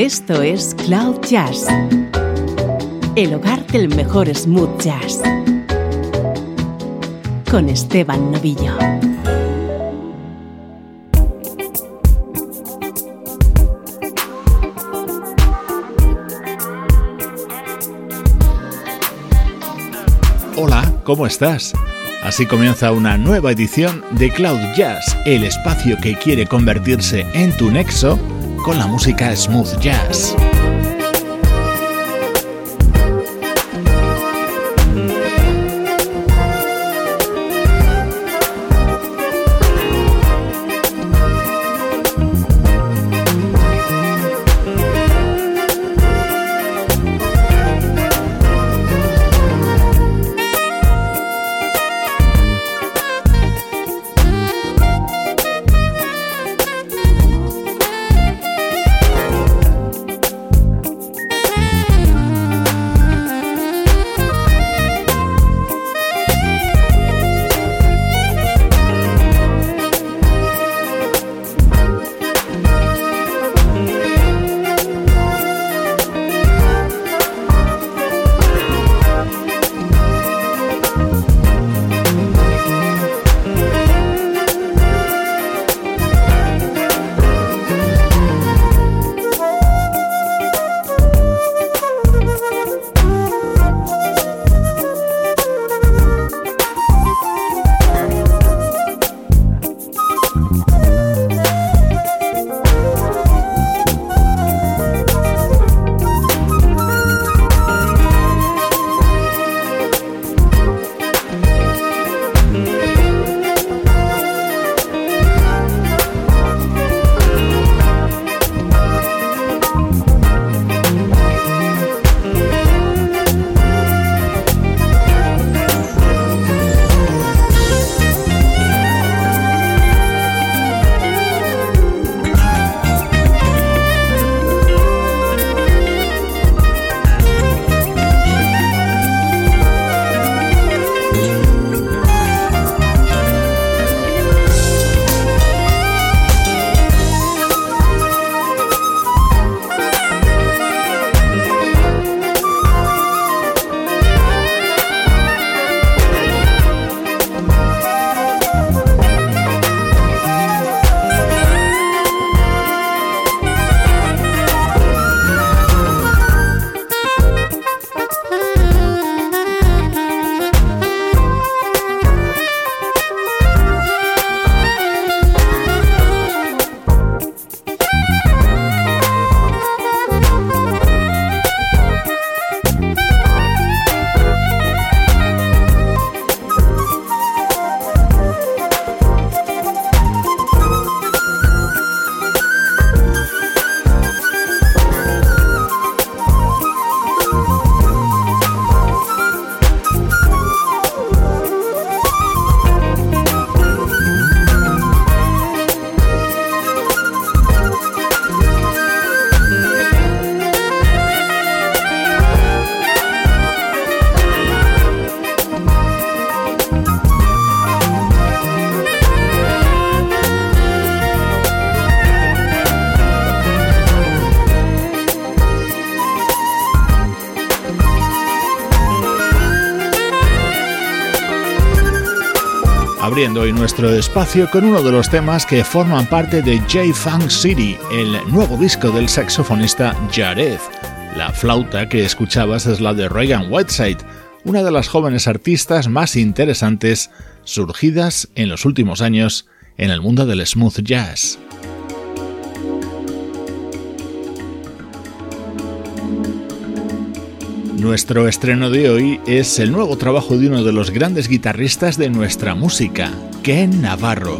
Esto es Cloud Jazz, el hogar del mejor smooth jazz, con Esteban Novillo. Hola, ¿cómo estás? Así comienza una nueva edición de Cloud Jazz, el espacio que quiere convertirse en tu nexo con la música smooth jazz. Hoy nuestro espacio con uno de los temas que forman parte de J-Funk City, el nuevo disco del saxofonista Jared. La flauta que escuchabas es la de Reagan Whiteside, una de las jóvenes artistas más interesantes surgidas en los últimos años en el mundo del smooth jazz. Nuestro estreno de hoy es el nuevo trabajo de uno de los grandes guitarristas de nuestra música, Ken Navarro.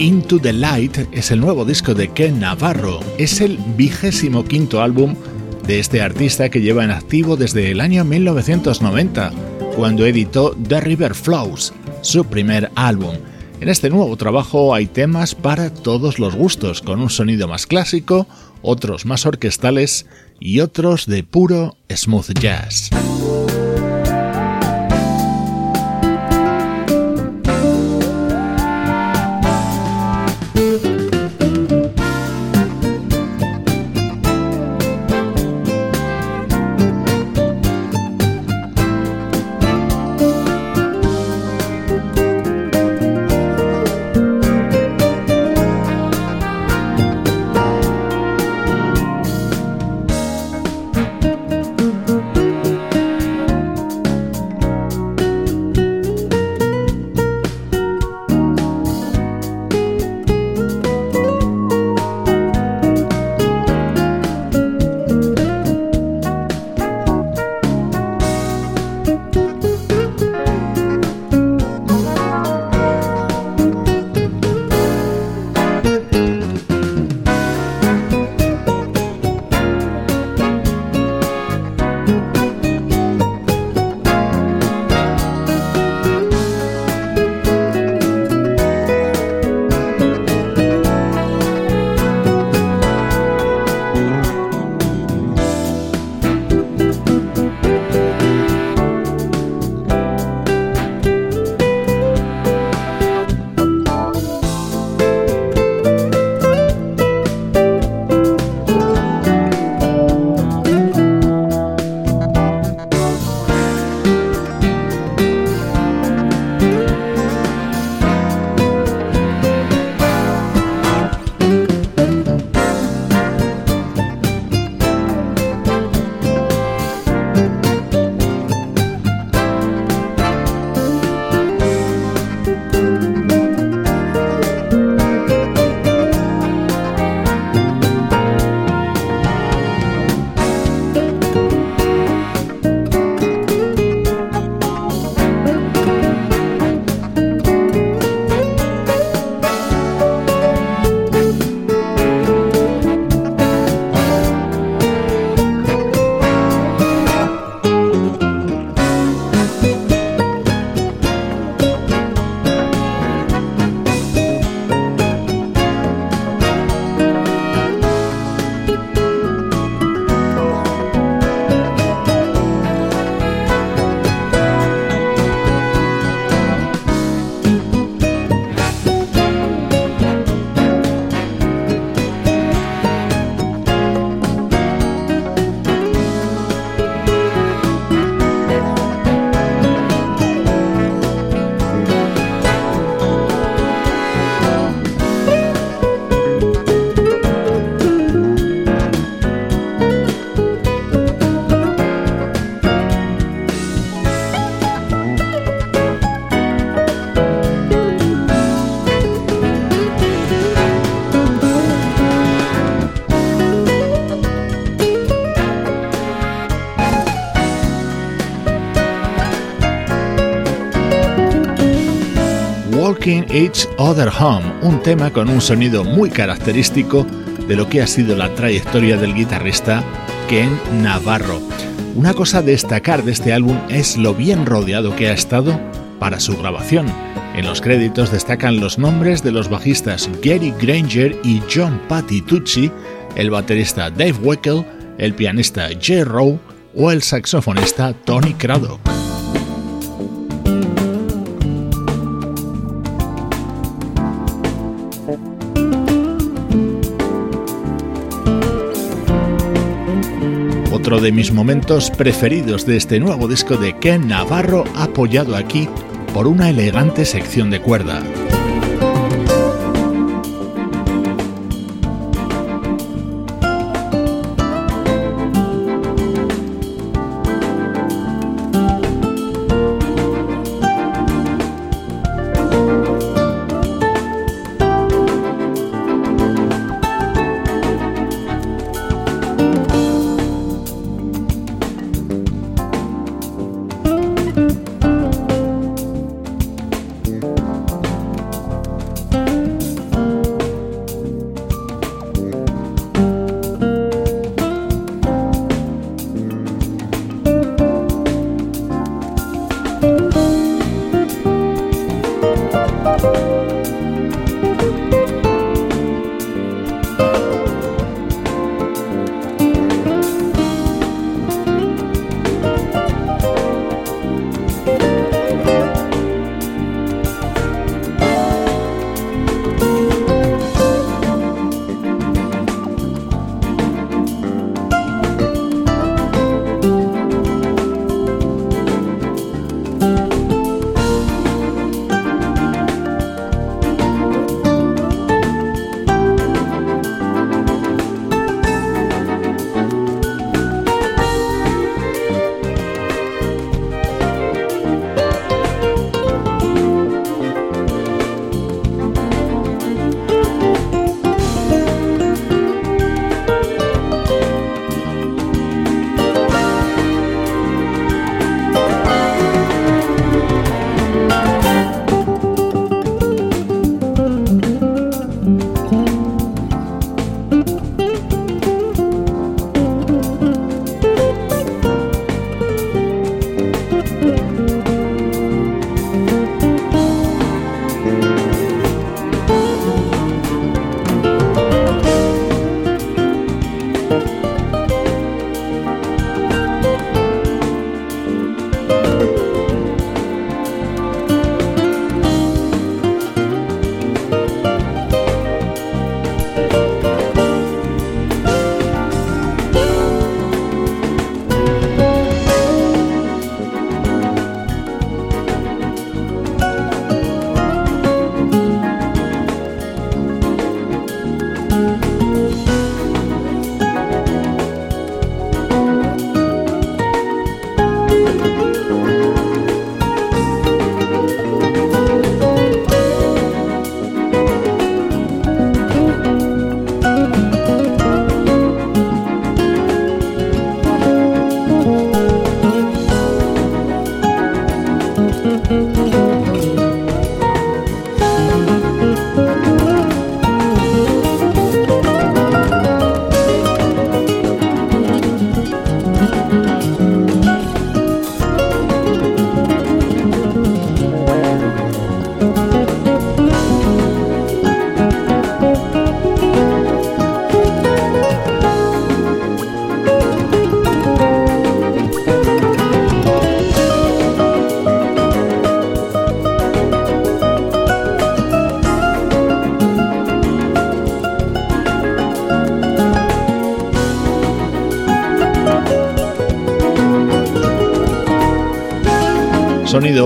Into the Light es el nuevo disco de Ken Navarro. Es el vigésimo quinto álbum de este artista que lleva en activo desde el año 1990, cuando editó The River Flows, su primer álbum. En este nuevo trabajo hay temas para todos los gustos, con un sonido más clásico, otros más orquestales y otros de puro smooth jazz. Each Other Home, un tema con un sonido muy característico de lo que ha sido la trayectoria del guitarrista Ken Navarro. Una cosa a destacar de este álbum es lo bien rodeado que ha estado para su grabación. En los créditos destacan los nombres de los bajistas Gary Granger y John Patitucci, el baterista Dave Weckel, el pianista Jay Rowe o el saxofonista Tony Craddock. Otro de mis momentos preferidos de este nuevo disco de Ken Navarro apoyado aquí por una elegante sección de cuerda.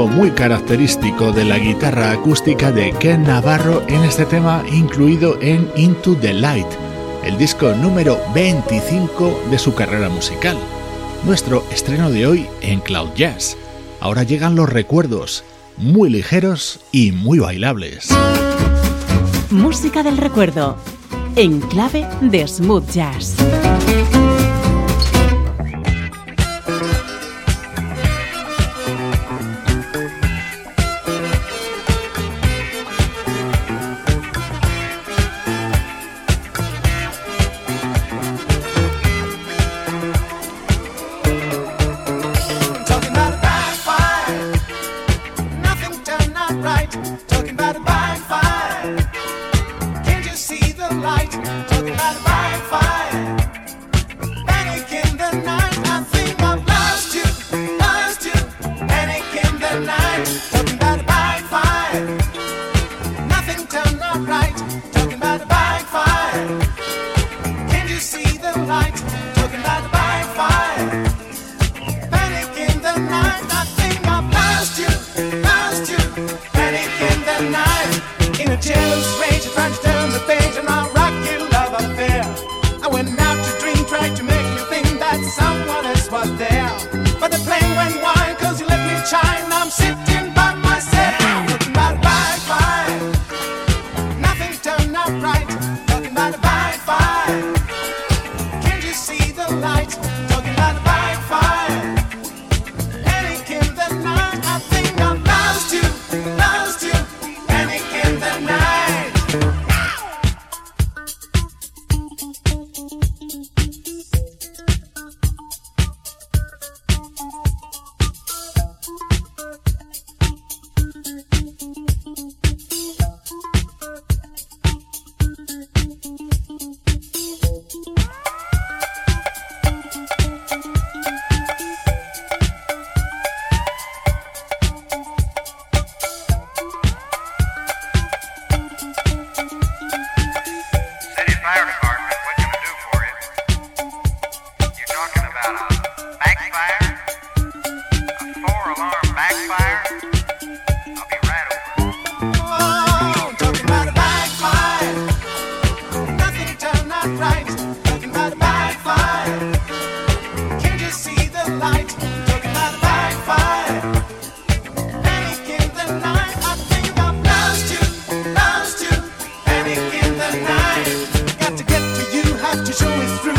Muy característico de la guitarra acústica de Ken Navarro en este tema incluido en Into the Light, el disco número 25 de su carrera musical. Nuestro estreno de hoy en Cloud Jazz. Ahora llegan los recuerdos, muy ligeros y muy bailables. Música del recuerdo, en clave de smooth jazz. true, is true.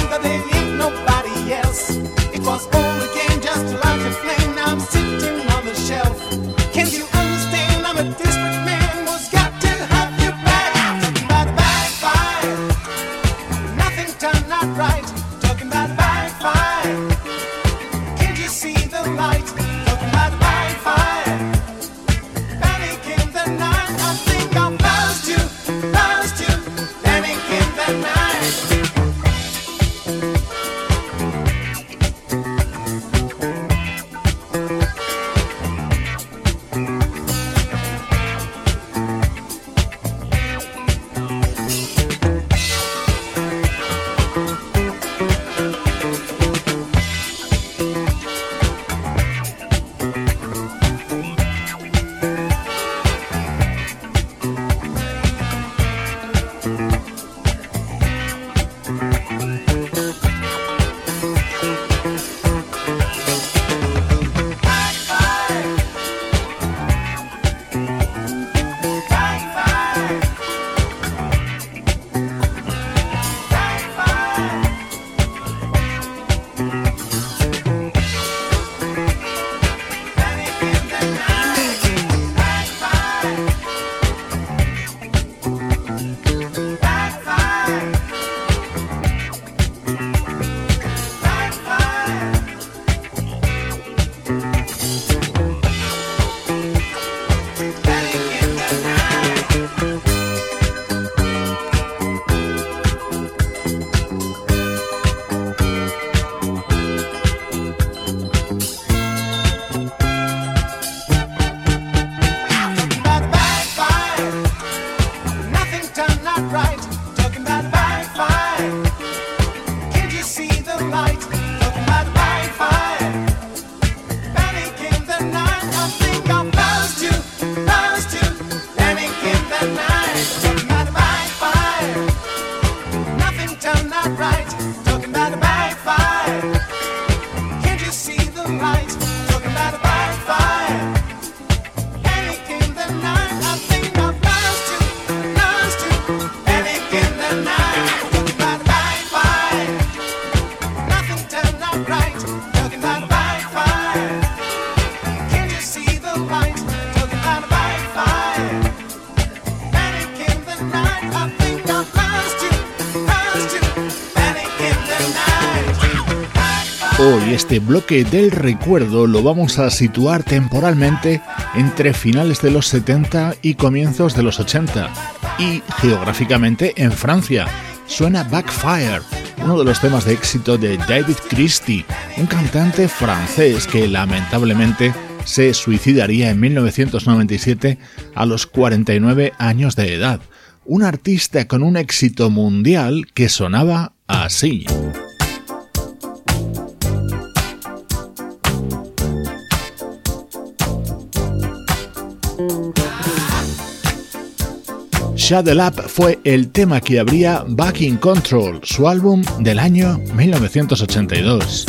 Este bloque del recuerdo lo vamos a situar temporalmente entre finales de los 70 y comienzos de los 80 y geográficamente en Francia. Suena Backfire, uno de los temas de éxito de David Christie, un cantante francés que lamentablemente se suicidaría en 1997 a los 49 años de edad. Un artista con un éxito mundial que sonaba así. Shut Up fue el tema que abría Back in Control, su álbum del año 1982.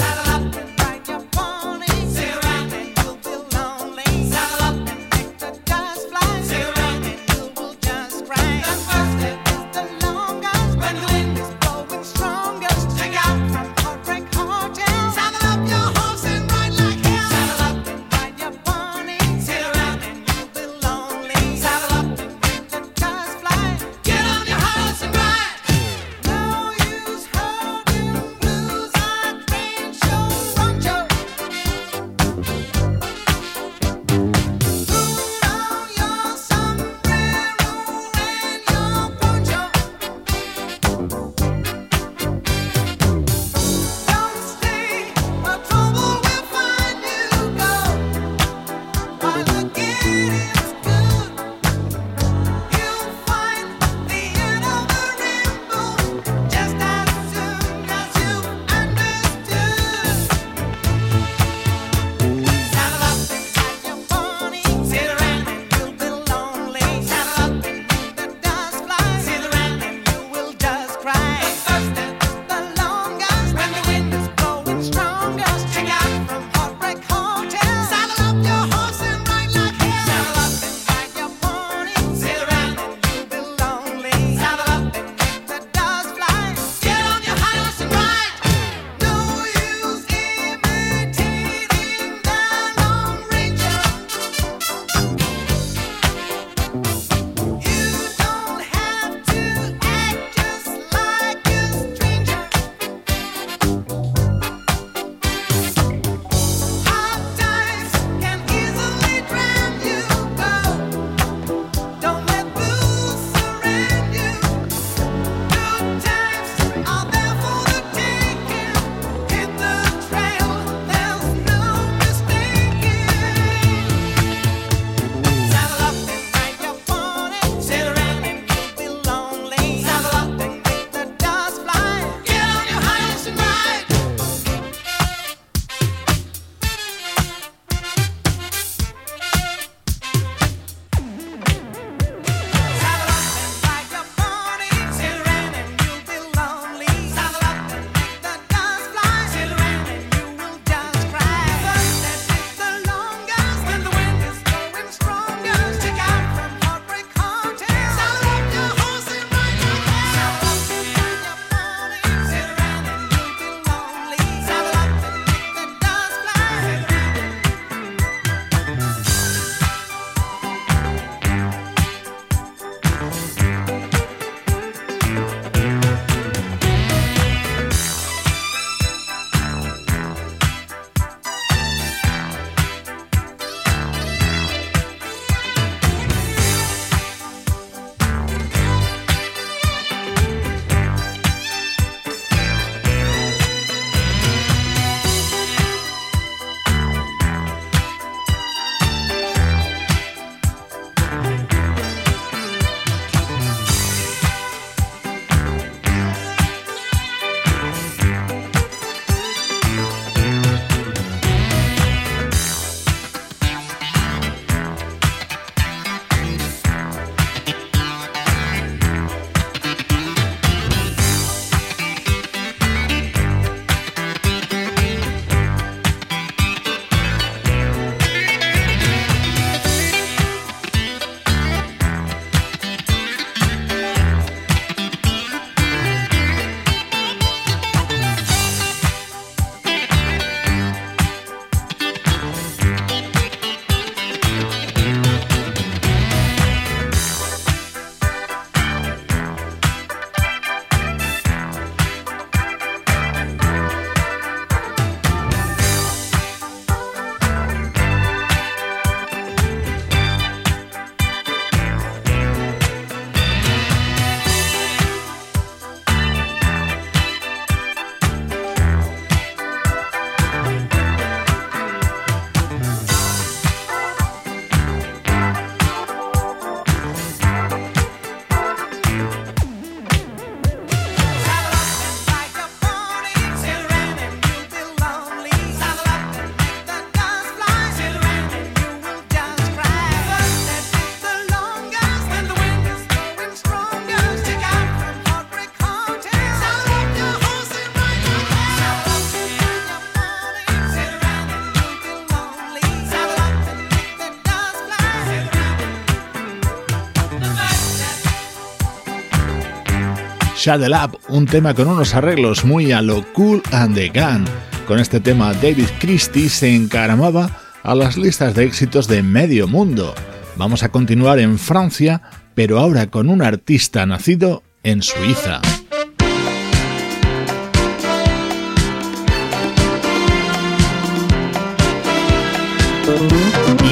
Shadow Up, un tema con unos arreglos muy a lo cool and the gun. Con este tema David Christie se encaramaba a las listas de éxitos de medio mundo. Vamos a continuar en Francia, pero ahora con un artista nacido en Suiza.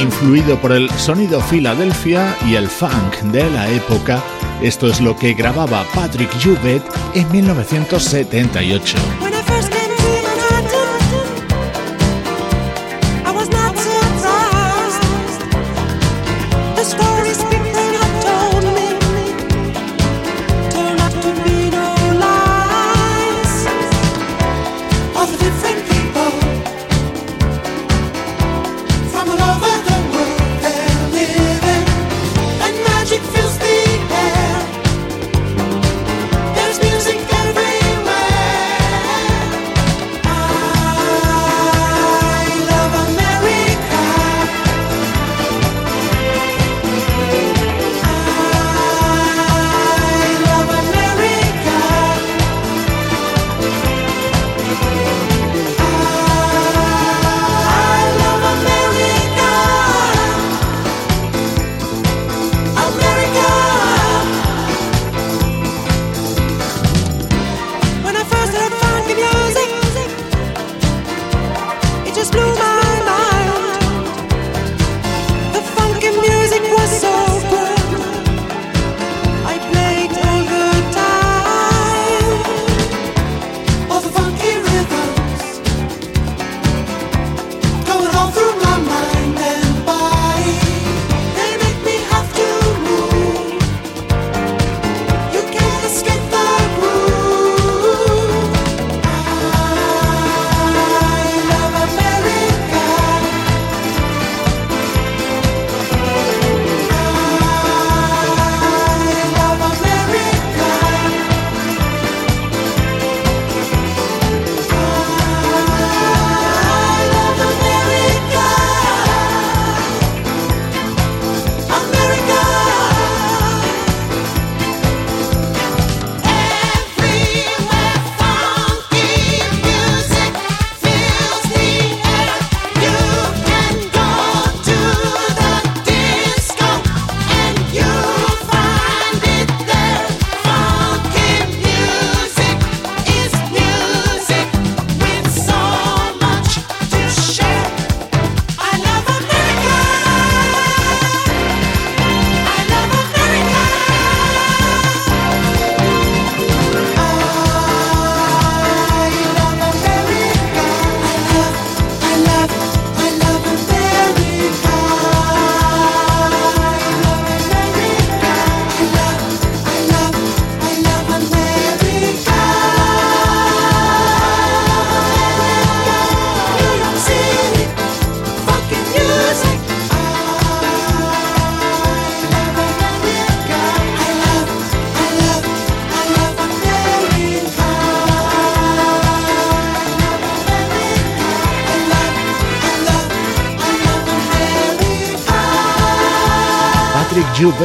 Influido por el sonido Philadelphia y el funk de la época, esto es lo que grababa Patrick Jubet en 1978.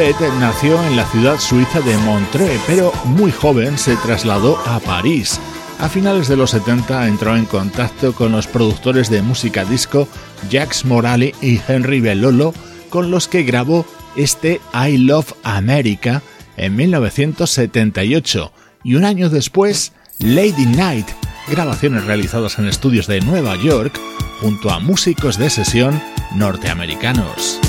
Joubert nació en la ciudad suiza de Montreux, pero muy joven se trasladó a París. A finales de los 70 entró en contacto con los productores de música disco Jax Morale y Henry Bellolo, con los que grabó este I Love America en 1978 y un año después Lady Night, grabaciones realizadas en estudios de Nueva York junto a músicos de sesión norteamericanos.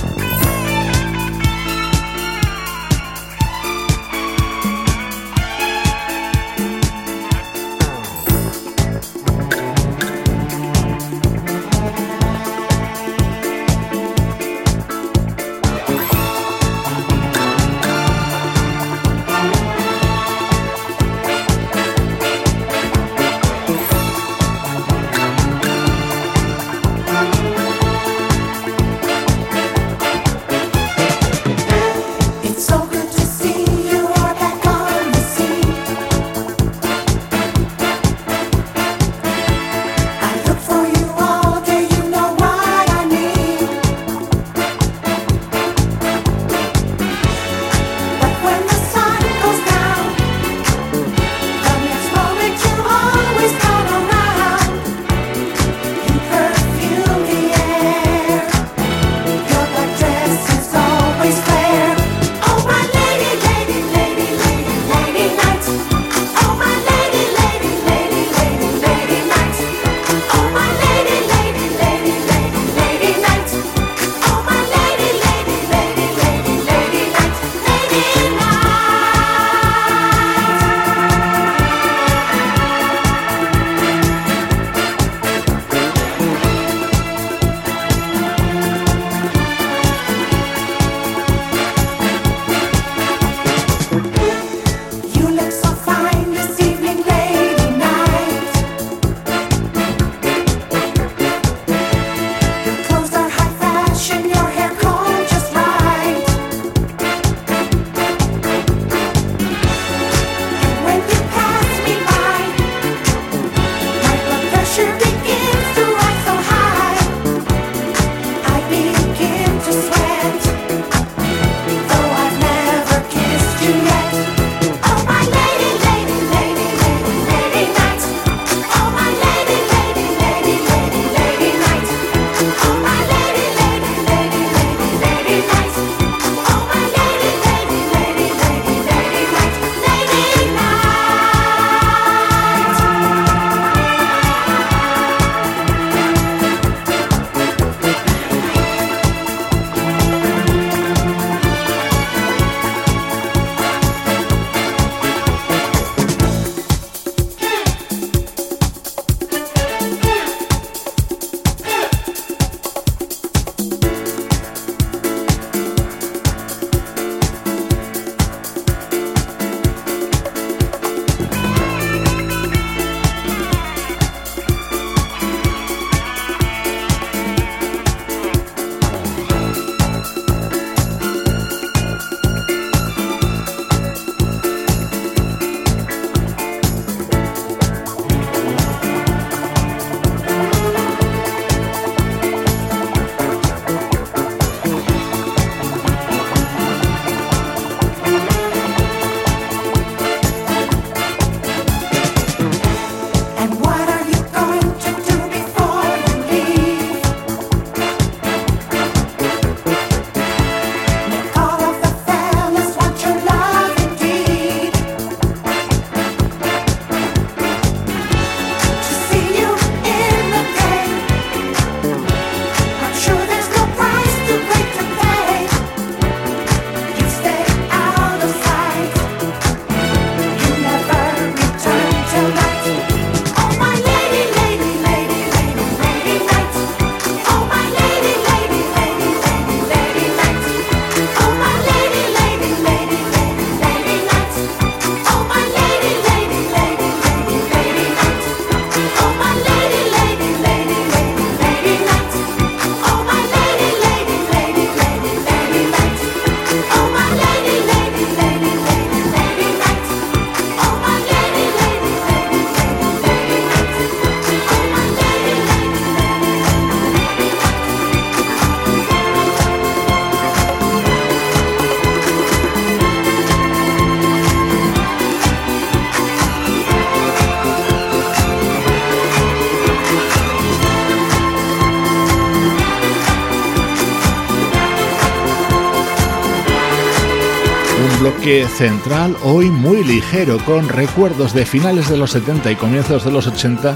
Central hoy muy ligero con recuerdos de finales de los 70 y comienzos de los 80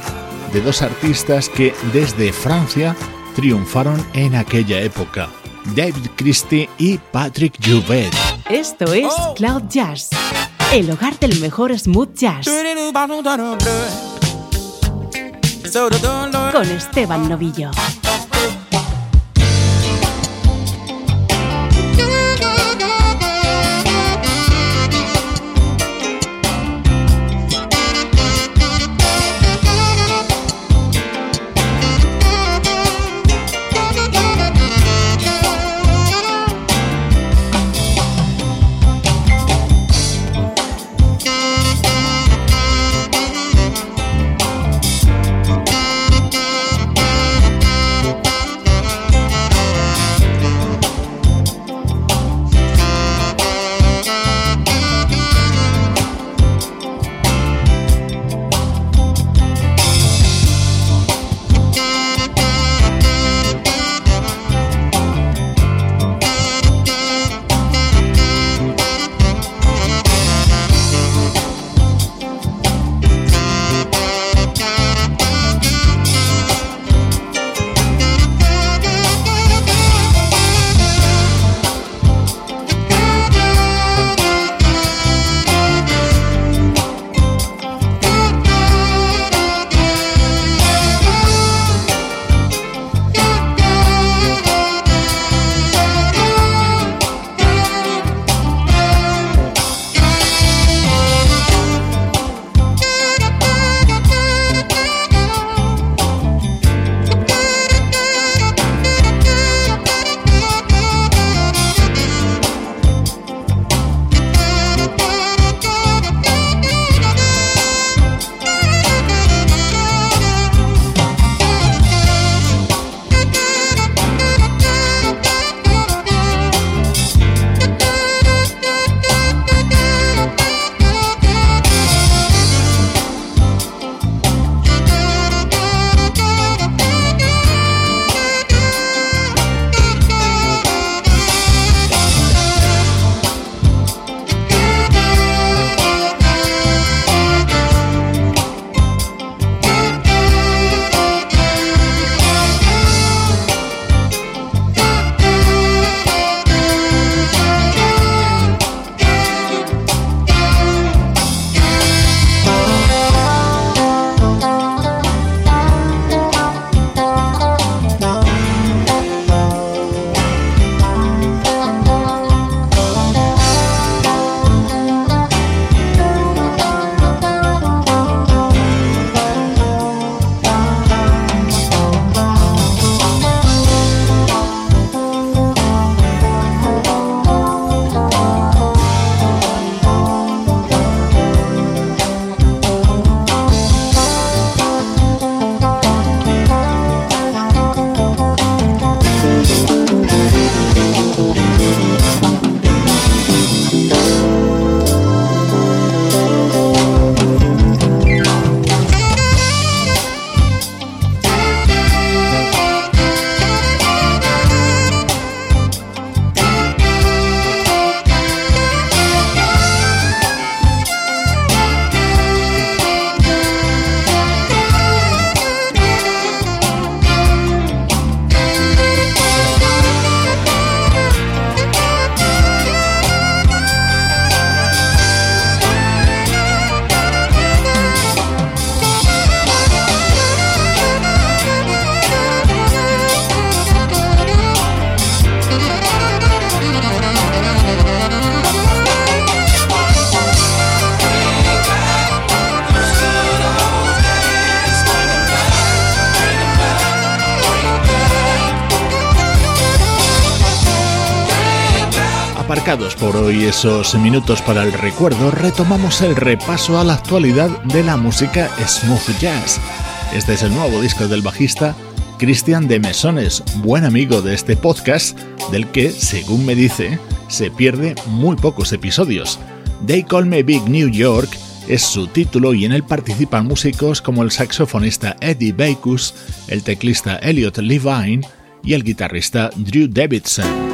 de dos artistas que desde Francia triunfaron en aquella época, David Christie y Patrick Jouvet. Esto es Cloud Jazz, el hogar del mejor smooth jazz. Con Esteban Novillo. Por hoy esos minutos para el recuerdo, retomamos el repaso a la actualidad de la música smooth jazz. Este es el nuevo disco del bajista Christian de Mesones, buen amigo de este podcast, del que, según me dice, se pierde muy pocos episodios. They Call Me Big New York es su título y en él participan músicos como el saxofonista Eddie Bacus, el teclista Elliot Levine y el guitarrista Drew Davidson.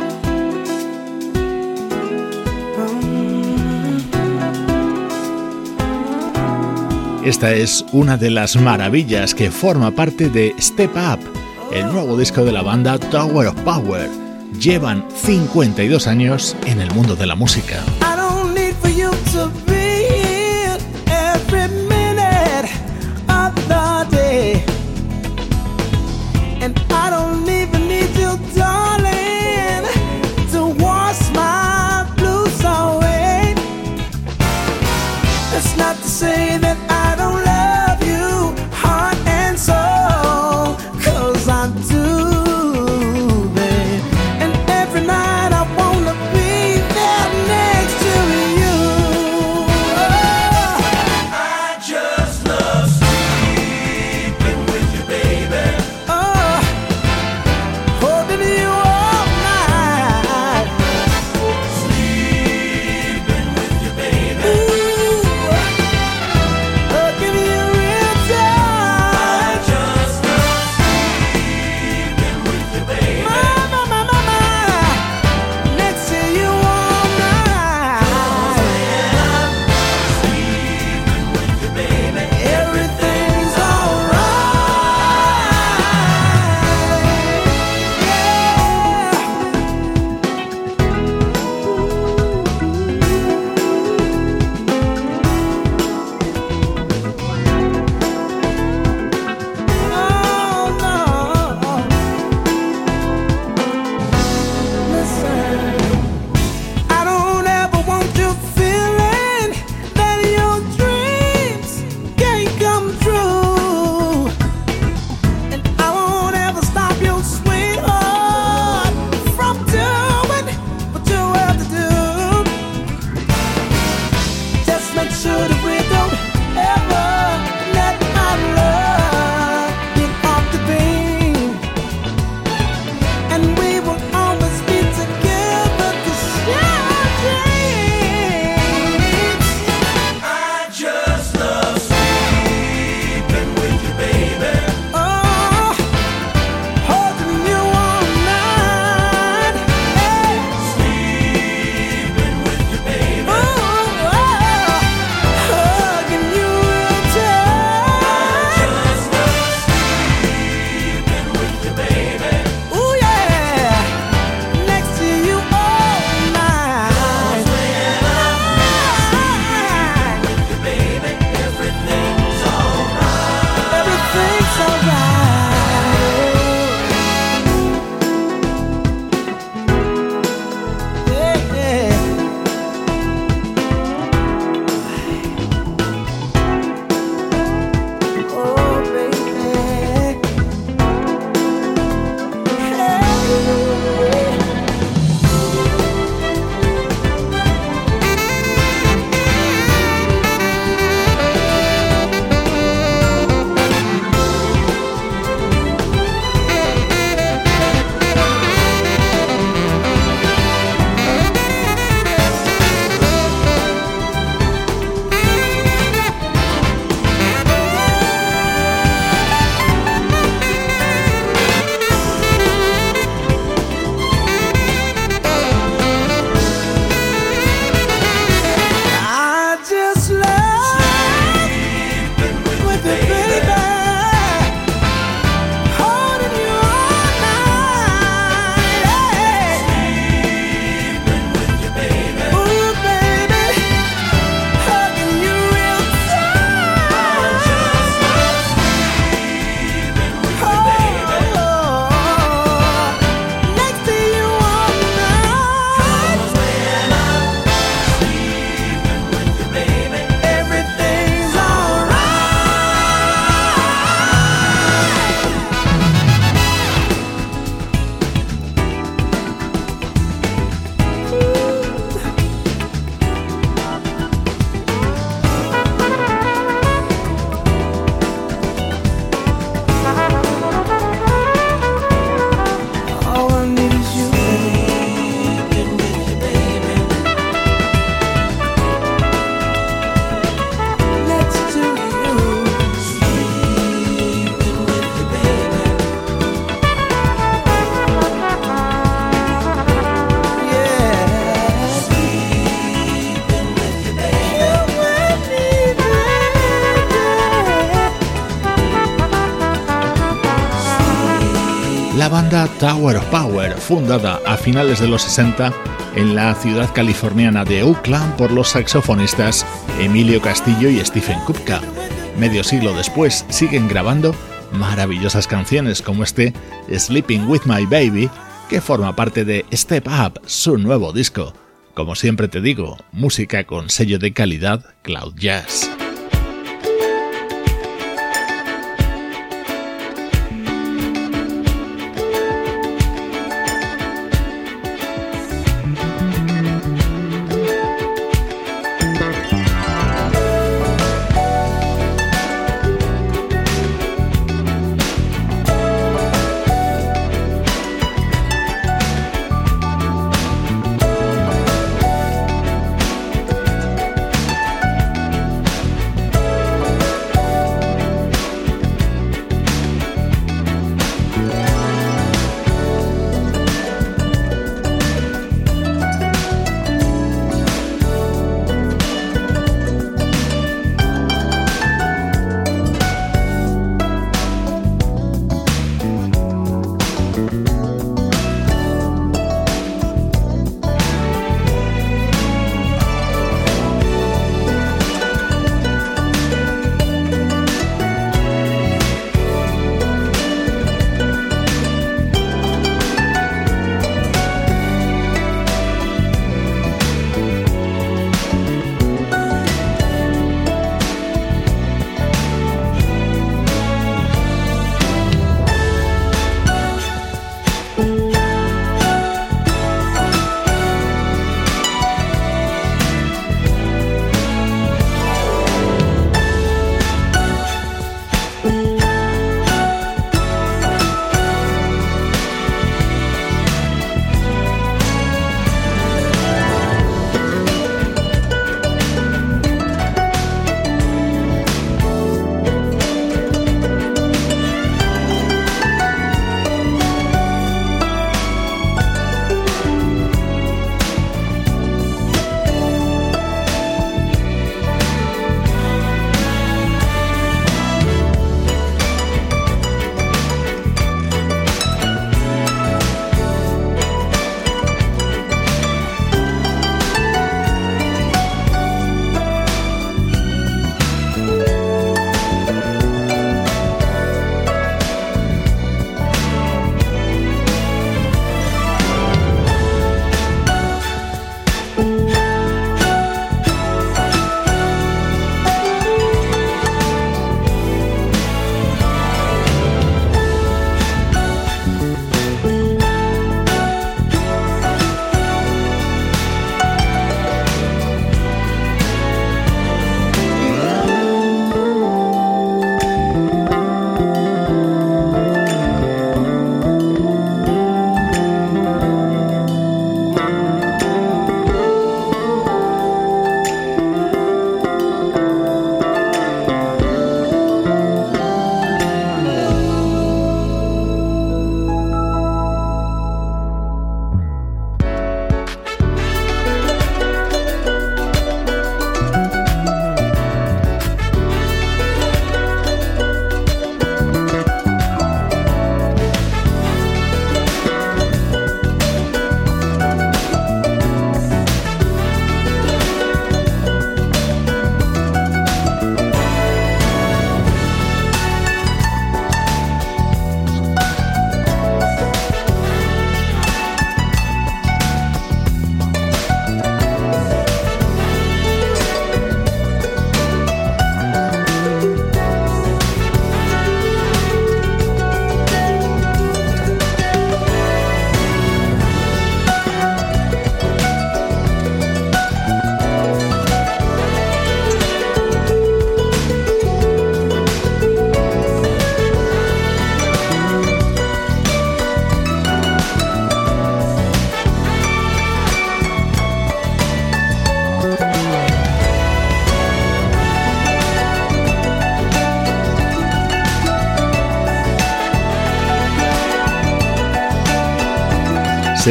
Esta es una de las maravillas que forma parte de Step Up, el nuevo disco de la banda Tower of Power. Llevan 52 años en el mundo de la música. Tower of Power, fundada a finales de los 60 en la ciudad californiana de Oakland por los saxofonistas Emilio Castillo y Stephen Kupka. Medio siglo después siguen grabando maravillosas canciones como este Sleeping with My Baby, que forma parte de Step Up, su nuevo disco. Como siempre te digo, música con sello de calidad Cloud Jazz.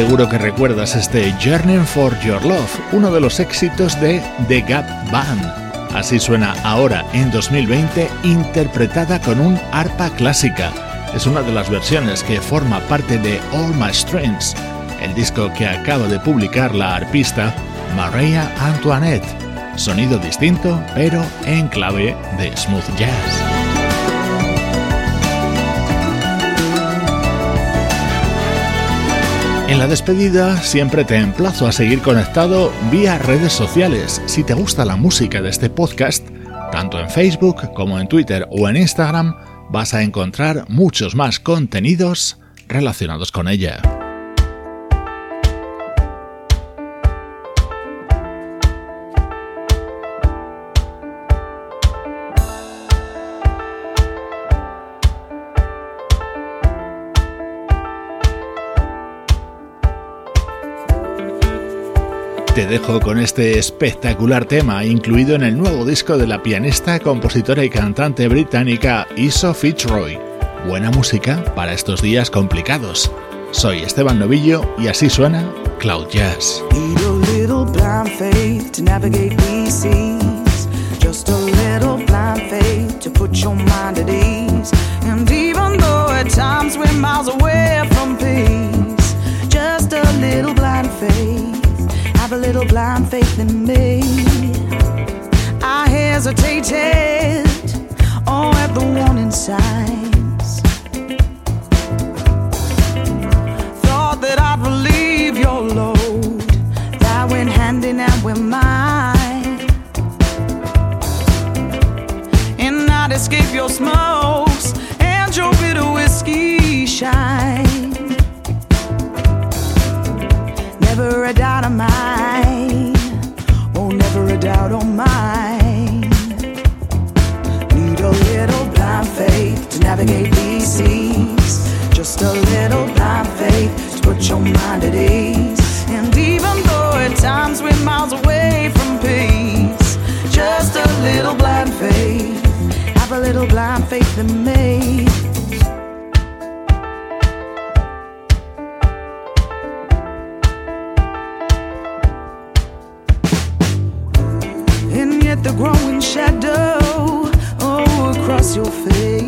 Seguro que recuerdas este Journey for Your Love, uno de los éxitos de The Gap Band. Así suena ahora en 2020, interpretada con un arpa clásica. es una de las versiones que forma parte de All My Strengths, el disco que acaba de publicar la arpista Maria Antoinette. Sonido distinto, pero en clave de smooth jazz. En la despedida siempre te emplazo a seguir conectado vía redes sociales. Si te gusta la música de este podcast, tanto en Facebook como en Twitter o en Instagram, vas a encontrar muchos más contenidos relacionados con ella. Dejo con este espectacular tema incluido en el nuevo disco de la pianista, compositora y cantante británica Iso Fitzroy. Buena música para estos días complicados. Soy Esteban Novillo y así suena Cloud Jazz. Have a little blind faith in me. I hesitated, oh, at the warning signs. Thought that I'd relieve your load, that went hand in hand with mine. And I'd escape your smokes and your bitter whiskey shine. Mine. Need a little blind faith to navigate these seas. Just a little blind faith to put your mind at ease. And even though at times we're miles away from peace, just a little blind faith. Have a little blind faith in me. Your face.